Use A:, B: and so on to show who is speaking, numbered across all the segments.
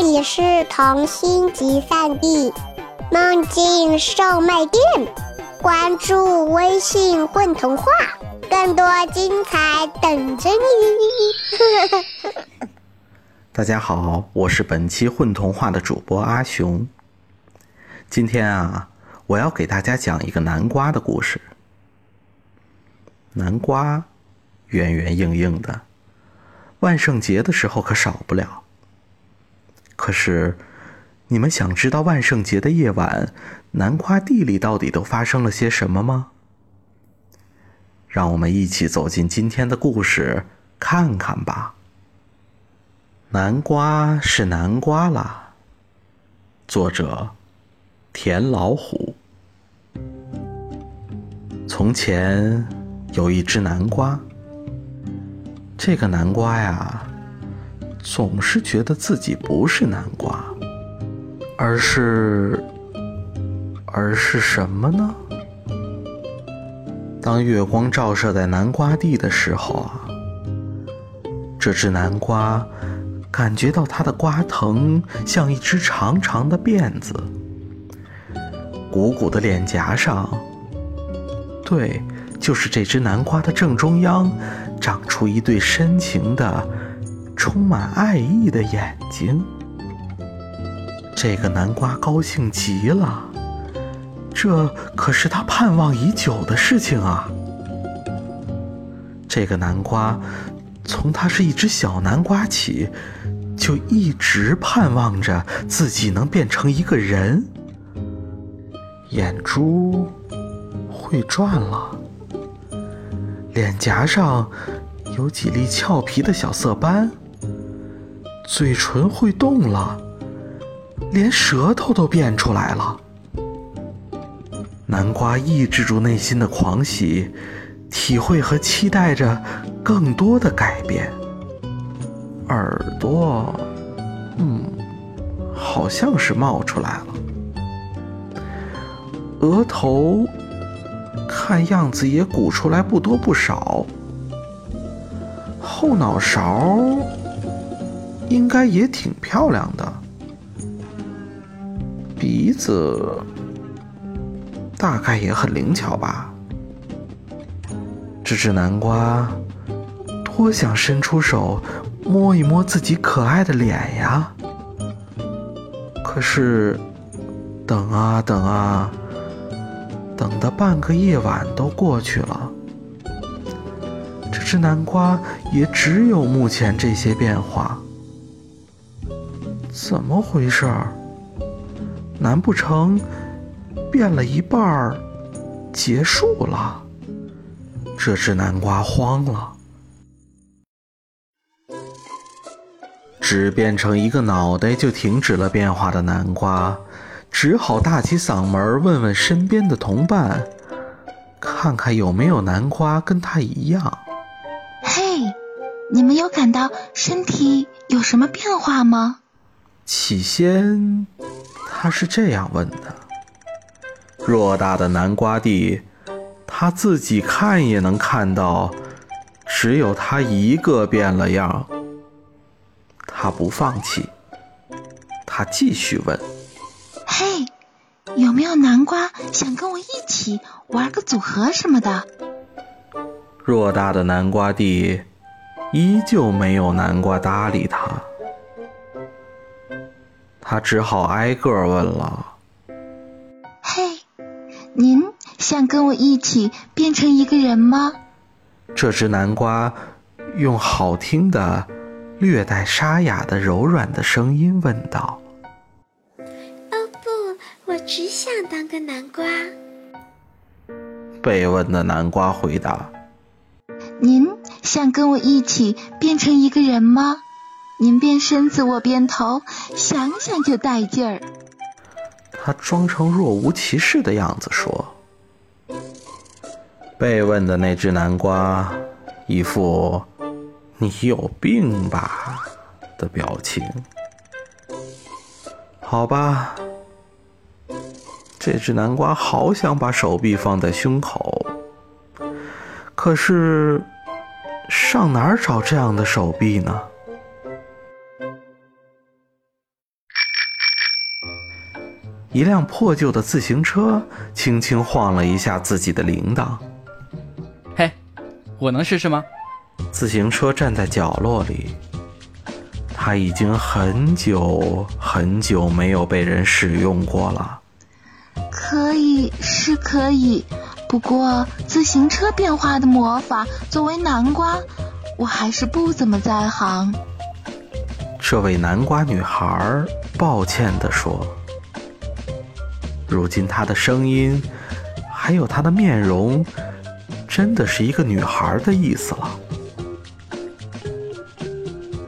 A: 这里是童心集散地，梦境售卖店。关注微信“混童话”，更多精彩等着你。
B: 大家好，我是本期混童话的主播阿雄。今天啊，我要给大家讲一个南瓜的故事。南瓜圆圆硬硬的，万圣节的时候可少不了。可是，你们想知道万圣节的夜晚，南瓜地里到底都发生了些什么吗？让我们一起走进今天的故事，看看吧。南瓜是南瓜啦。作者：田老虎。从前有一只南瓜，这个南瓜呀。总是觉得自己不是南瓜，而是，而是什么呢？当月光照射在南瓜地的时候啊，这只南瓜感觉到它的瓜藤像一只长长的辫子，鼓鼓的脸颊上，对，就是这只南瓜的正中央，长出一对深情的。充满爱意的眼睛，这个南瓜高兴极了，这可是他盼望已久的事情啊！这个南瓜从他是一只小南瓜起，就一直盼望着自己能变成一个人，眼珠会转了，脸颊上有几粒俏皮的小色斑。嘴唇会动了，连舌头都变出来了。南瓜抑制住内心的狂喜，体会和期待着更多的改变。耳朵，嗯，好像是冒出来了。额头，看样子也鼓出来不多不少。后脑勺。应该也挺漂亮的，鼻子大概也很灵巧吧。这只南瓜多想伸出手摸一摸自己可爱的脸呀，可是等啊等啊，等的半个夜晚都过去了，这只南瓜也只有目前这些变化。怎么回事？难不成变了一半儿结束了？这只南瓜慌了，只变成一个脑袋就停止了变化的南瓜，只好大起嗓门问问身边的同伴，看看有没有南瓜跟他一样。
C: 嘿，你们有感到身体有什么变化吗？
B: 起先，他是这样问的：偌大的南瓜地，他自己看也能看到，只有他一个变了样。他不放弃，他继续问：“
C: 嘿，有没有南瓜想跟我一起玩个组合什么的？”
B: 偌大的南瓜地，依旧没有南瓜搭理他。他只好挨个问了：“
C: 嘿，您想跟我一起变成一个人吗？”
B: 这只南瓜用好听的、略带沙哑的柔软的声音问道：“
A: 哦不，我只想当个南瓜。”
B: 被问的南瓜回答：“
C: 您想跟我一起变成一个人吗？”您变身子，我变头，想想就带劲儿。
B: 他装成若无其事的样子说：“被问的那只南瓜，一副‘你有病吧’的表情。好吧，这只南瓜好想把手臂放在胸口，可是上哪儿找这样的手臂呢？”一辆破旧的自行车轻轻晃了一下自己的铃铛。
D: 嘿，我能试试吗？
B: 自行车站在角落里，它已经很久很久没有被人使用过了。
C: 可以是可以，不过自行车变化的魔法，作为南瓜，我还是不怎么在行。
B: 这位南瓜女孩抱歉地说：“如今她的声音，还有她的面容，真的是一个女孩的意思了。”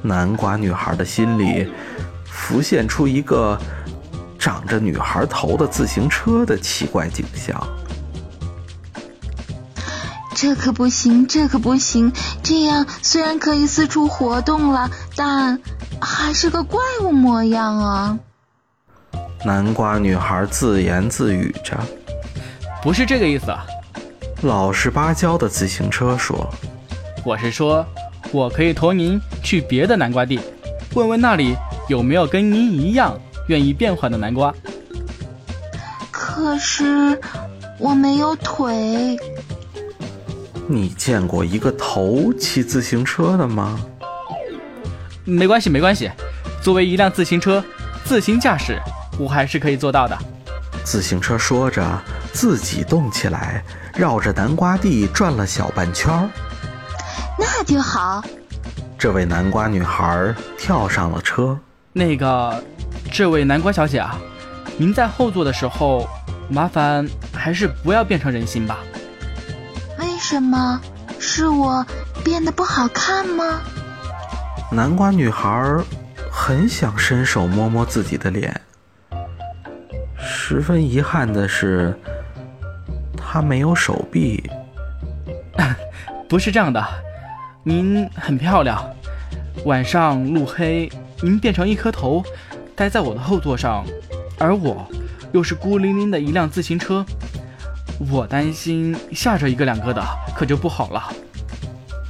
B: 南瓜女孩的心里浮现出一个长着女孩头的自行车的奇怪景象。
C: 这可不行，这可不行！这样虽然可以四处活动了，但还是个怪物模样啊！
B: 南瓜女孩自言自语着：“
D: 不是这个意思。”
B: 老实巴交的自行车说：“
D: 我是说。”我可以驮您去别的南瓜地，问问那里有没有跟您一样愿意变换的南瓜。
C: 可是我没有腿。
B: 你见过一个头骑自行车的吗？
D: 没关系，没关系。作为一辆自行车，自行驾驶，我还是可以做到的。
B: 自行车说着，自己动起来，绕着南瓜地转了小半圈儿。
C: 那就好。
B: 这位南瓜女孩跳上了车。
D: 那个，这位南瓜小姐啊，您在后座的时候，麻烦还是不要变成人形吧。
C: 为什么？是我变得不好看吗？
B: 南瓜女孩很想伸手摸摸自己的脸。十分遗憾的是，他没有手臂。
D: 不是这样的。您很漂亮，晚上路黑，您变成一颗头，待在我的后座上，而我又是孤零零的一辆自行车，我担心吓着一个两个的，可就不好了。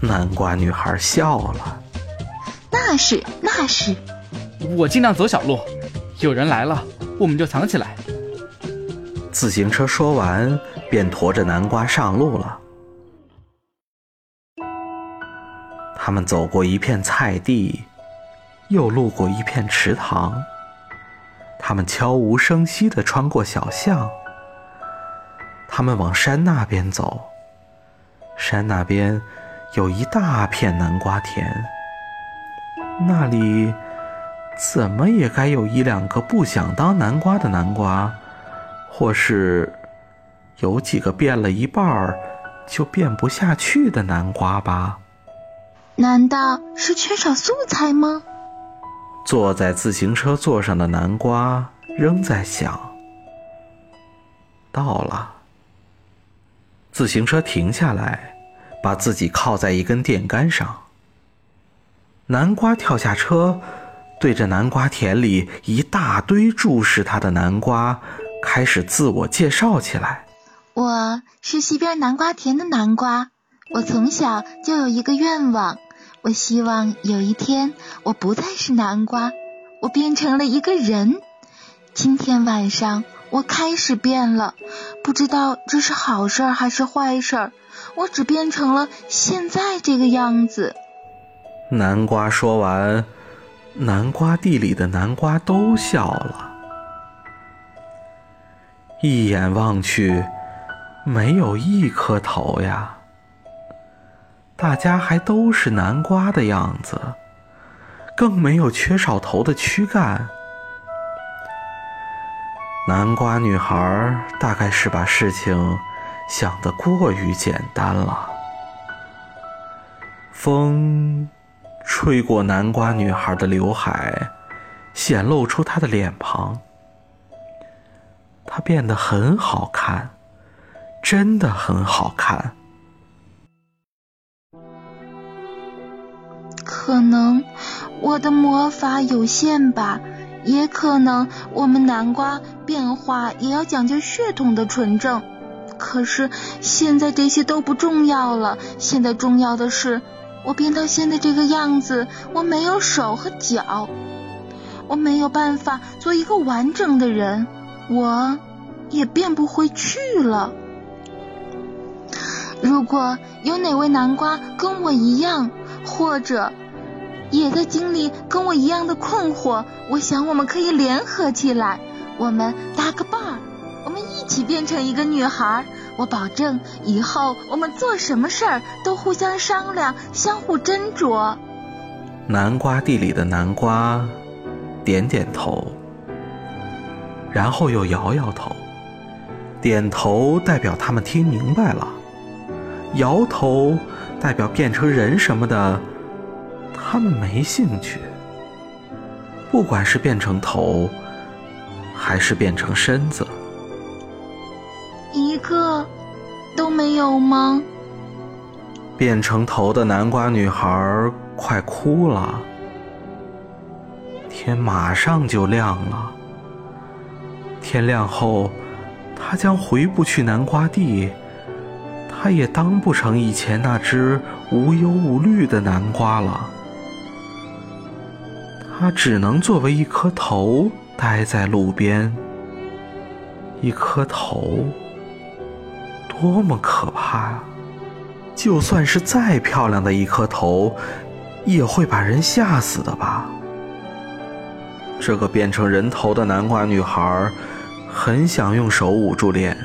B: 南瓜女孩笑了，
C: 那是那是，
D: 我尽量走小路，有人来了，我们就藏起来。
B: 自行车说完，便驮着南瓜上路了。他们走过一片菜地，又路过一片池塘。他们悄无声息地穿过小巷。他们往山那边走，山那边有一大片南瓜田。那里怎么也该有一两个不想当南瓜的南瓜，或是有几个变了一半儿就变不下去的南瓜吧。
C: 难道是缺少素材吗？
B: 坐在自行车座上的南瓜仍在想。到了，自行车停下来，把自己靠在一根电杆上。南瓜跳下车，对着南瓜田里一大堆注视他的南瓜，开始自我介绍起来：“
C: 我是西边南瓜田的南瓜，我从小就有一个愿望。”我希望有一天我不再是南瓜，我变成了一个人。今天晚上我开始变了，不知道这是好事还是坏事。我只变成了现在这个样子。
B: 南瓜说完，南瓜地里的南瓜都笑了。一眼望去，没有一颗头呀。大家还都是南瓜的样子，更没有缺少头的躯干。南瓜女孩大概是把事情想得过于简单了。风吹过南瓜女孩的刘海，显露出她的脸庞。她变得很好看，真的很好看。
C: 可能我的魔法有限吧，也可能我们南瓜变化也要讲究血统的纯正。可是现在这些都不重要了，现在重要的是我变到现在这个样子，我没有手和脚，我没有办法做一个完整的人，我也变不回去了。如果有哪位南瓜跟我一样，或者也在经历跟我一样的困惑，我想我们可以联合起来，我们搭个伴儿，起变成一个女孩。我保证以后我们做什么事儿都互相商量，相互斟酌。
B: 南瓜地里的南瓜点点头，然后又摇摇头。点头代表他们听明白了，摇头代表变成人什么的，他们没兴趣。不管是变成头，还是变成身子。
C: 个都没有吗？
B: 变成头的南瓜女孩快哭了。天马上就亮了。天亮后，她将回不去南瓜地，她也当不成以前那只无忧无虑的南瓜了。她只能作为一颗头待在路边。一颗头。多么可怕呀！就算是再漂亮的一颗头，也会把人吓死的吧？这个变成人头的南瓜女孩，很想用手捂住脸，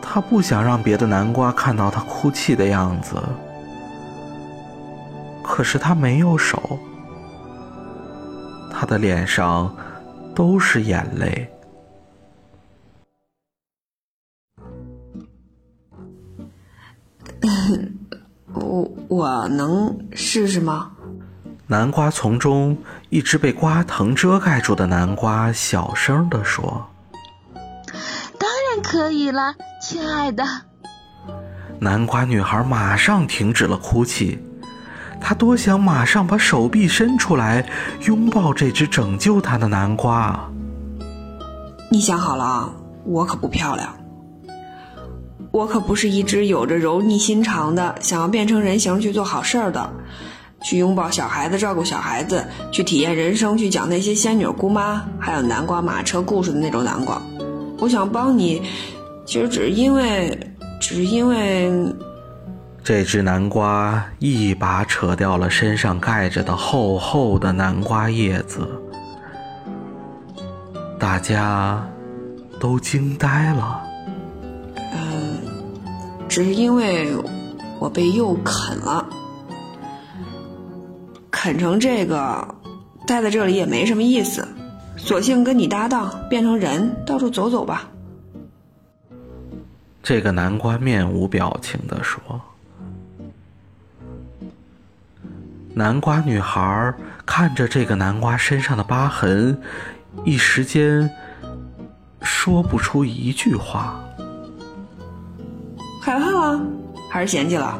B: 她不想让别的南瓜看到她哭泣的样子。可是她没有手，她的脸上都是眼泪。
E: 我我能试试吗？
B: 南瓜丛中，一只被瓜藤遮盖住的南瓜小声地说：“
C: 当然可以了，亲爱的。”
B: 南瓜女孩马上停止了哭泣，她多想马上把手臂伸出来拥抱这只拯救她的南瓜。
E: 你想好了啊，我可不漂亮。我可不是一只有着柔腻心肠的，想要变成人形去做好事儿的，去拥抱小孩子、照顾小孩子、去体验人生、去讲那些仙女姑妈还有南瓜马车故事的那种南瓜。我想帮你，其实只是因为，只是因为，
B: 这只南瓜一把扯掉了身上盖着的厚厚的南瓜叶子，大家都惊呆了。
E: 只是因为我被又啃了，啃成这个，待在这里也没什么意思，索性跟你搭档，变成人到处走走吧。
B: 这个南瓜面无表情的说。南瓜女孩看着这个南瓜身上的疤痕，一时间说不出一句话。
E: 还是嫌弃了？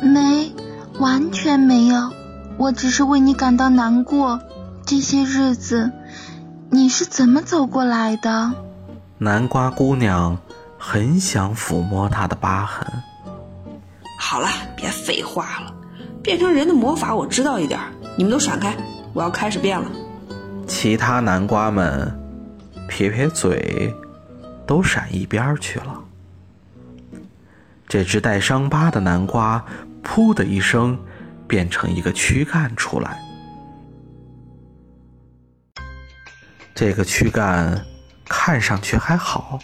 C: 没，完全没有。我只是为你感到难过。这些日子，你是怎么走过来的？
B: 南瓜姑娘很想抚摸她的疤痕。
E: 好了，别废话了。变成人的魔法我知道一点，你们都闪开，我要开始变了。
B: 其他南瓜们撇撇嘴，都闪一边去了。这只带伤疤的南瓜，噗的一声，变成一个躯干出来。这个躯干看上去还好，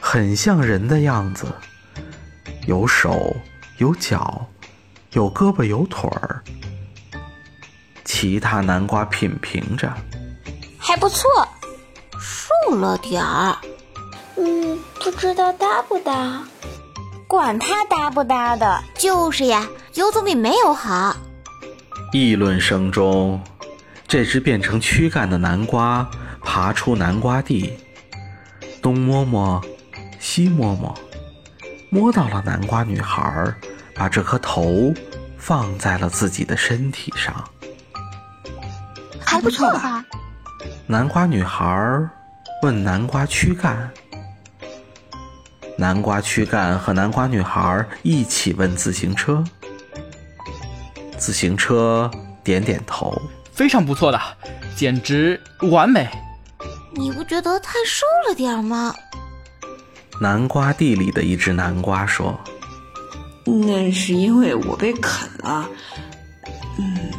B: 很像人的样子，有手有脚，有胳膊有腿儿。其他南瓜品评着，
A: 还不错，瘦了点儿。
F: 嗯，不知道搭不搭。
A: 管他搭不搭的，就是呀，有总比没有好。
B: 议论声中，这只变成躯干的南瓜爬出南瓜地，东摸摸，西摸摸，摸到了南瓜女孩，把这颗头放在了自己的身体上。
C: 还不错吧？
B: 南瓜女孩问南瓜躯干。南瓜躯干和南瓜女孩一起问自行车，自行车点点头，
D: 非常不错的，简直完美。
G: 你不觉得太瘦了点吗？
B: 南瓜地里的一只南瓜说：“
E: 那是因为我被啃了，嗯，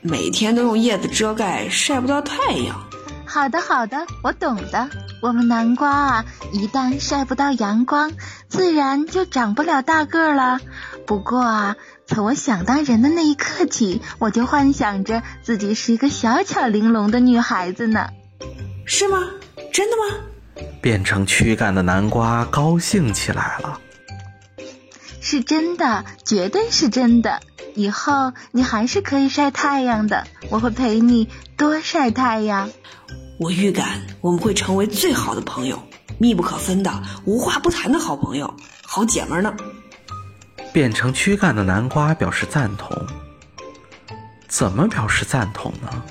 E: 每天都用叶子遮盖，晒不到太阳。”
C: 好的，好的，我懂的。我们南瓜啊，一旦晒不到阳光，自然就长不了大个了。不过啊，从我想当人的那一刻起，我就幻想着自己是一个小巧玲珑的女孩子呢。
E: 是吗？真的吗？
B: 变成躯干的南瓜高兴起来了。
C: 是真的，绝对是真的。以后你还是可以晒太阳的，我会陪你多晒太阳。
E: 我预感我们会成为最好的朋友，密不可分的、无话不谈的好朋友、好姐们呢。
B: 变成躯干的南瓜表示赞同。怎么表示赞同呢？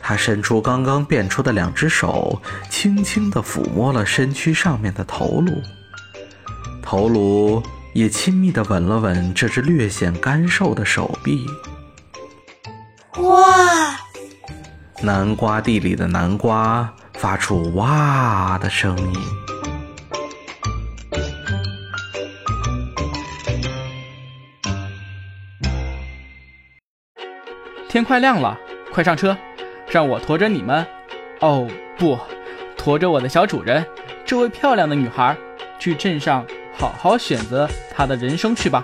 B: 他伸出刚刚变出的两只手，轻轻地抚摸了身躯上面的头颅，头颅也亲密地吻了吻这只略显干瘦的手臂。
G: 哇！
B: 南瓜地里的南瓜发出“哇”的声音。
D: 天快亮了，快上车！让我驮着你们，哦不，驮着我的小主人，这位漂亮的女孩，去镇上好好选择她的人生去吧。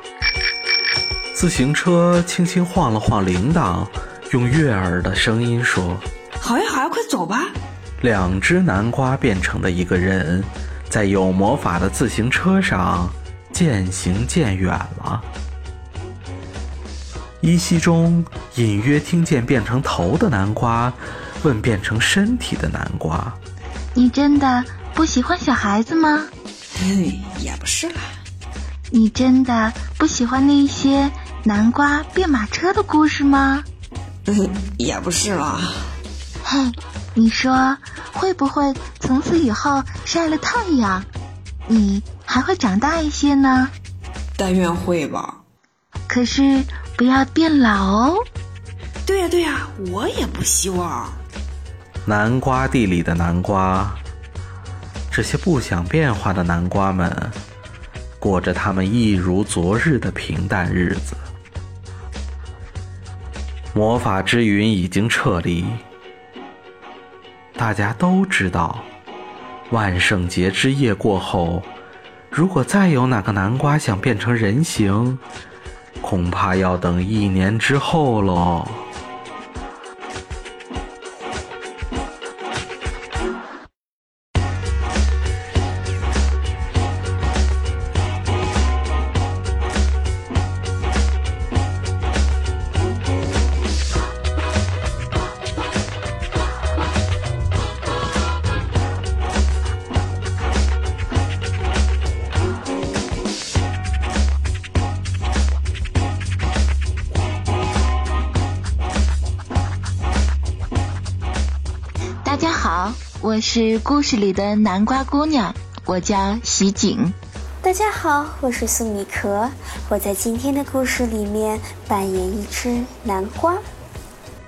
B: 自行车轻轻晃了晃铃铛，用悦耳的声音说：“
E: 好呀好呀，快走吧。”
B: 两只南瓜变成的一个人，在有魔法的自行车上渐行渐远了。依稀中隐约听见变成头的南瓜问变成身体的南瓜：“
C: 你真的不喜欢小孩子吗？”“
E: 也不是啦。”“
C: 你真的不喜欢那些南瓜变马车的故事吗？”“
E: 也不是啦。”“
C: 嘿，你说会不会从此以后晒了太阳，你还会长大一些呢？”“
E: 但愿会吧。”“
C: 可是。”不要变老哦！
E: 对呀对呀，我也不希望。
B: 南瓜地里的南瓜，这些不想变化的南瓜们，过着他们一如昨日的平淡日子。魔法之云已经撤离，大家都知道，万圣节之夜过后，如果再有哪个南瓜想变成人形，恐怕要等一年之后喽。
C: 我是故事里的南瓜姑娘，我叫喜景。
F: 大家好，我是苏米壳，我在今天的故事里面扮演一只南瓜。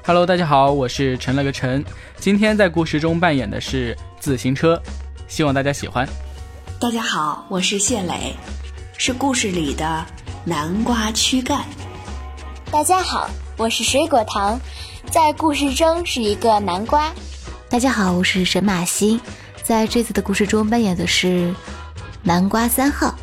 D: Hello，大家好，我是陈了个陈，今天在故事中扮演的是自行车，希望大家喜欢。
E: 大家好，我是谢磊，是故事里的南瓜躯干。
H: 大家好，我是水果糖，在故事中是一个南瓜。
I: 大家好，我是沈马欣，在这次的故事中扮演的是南瓜三号。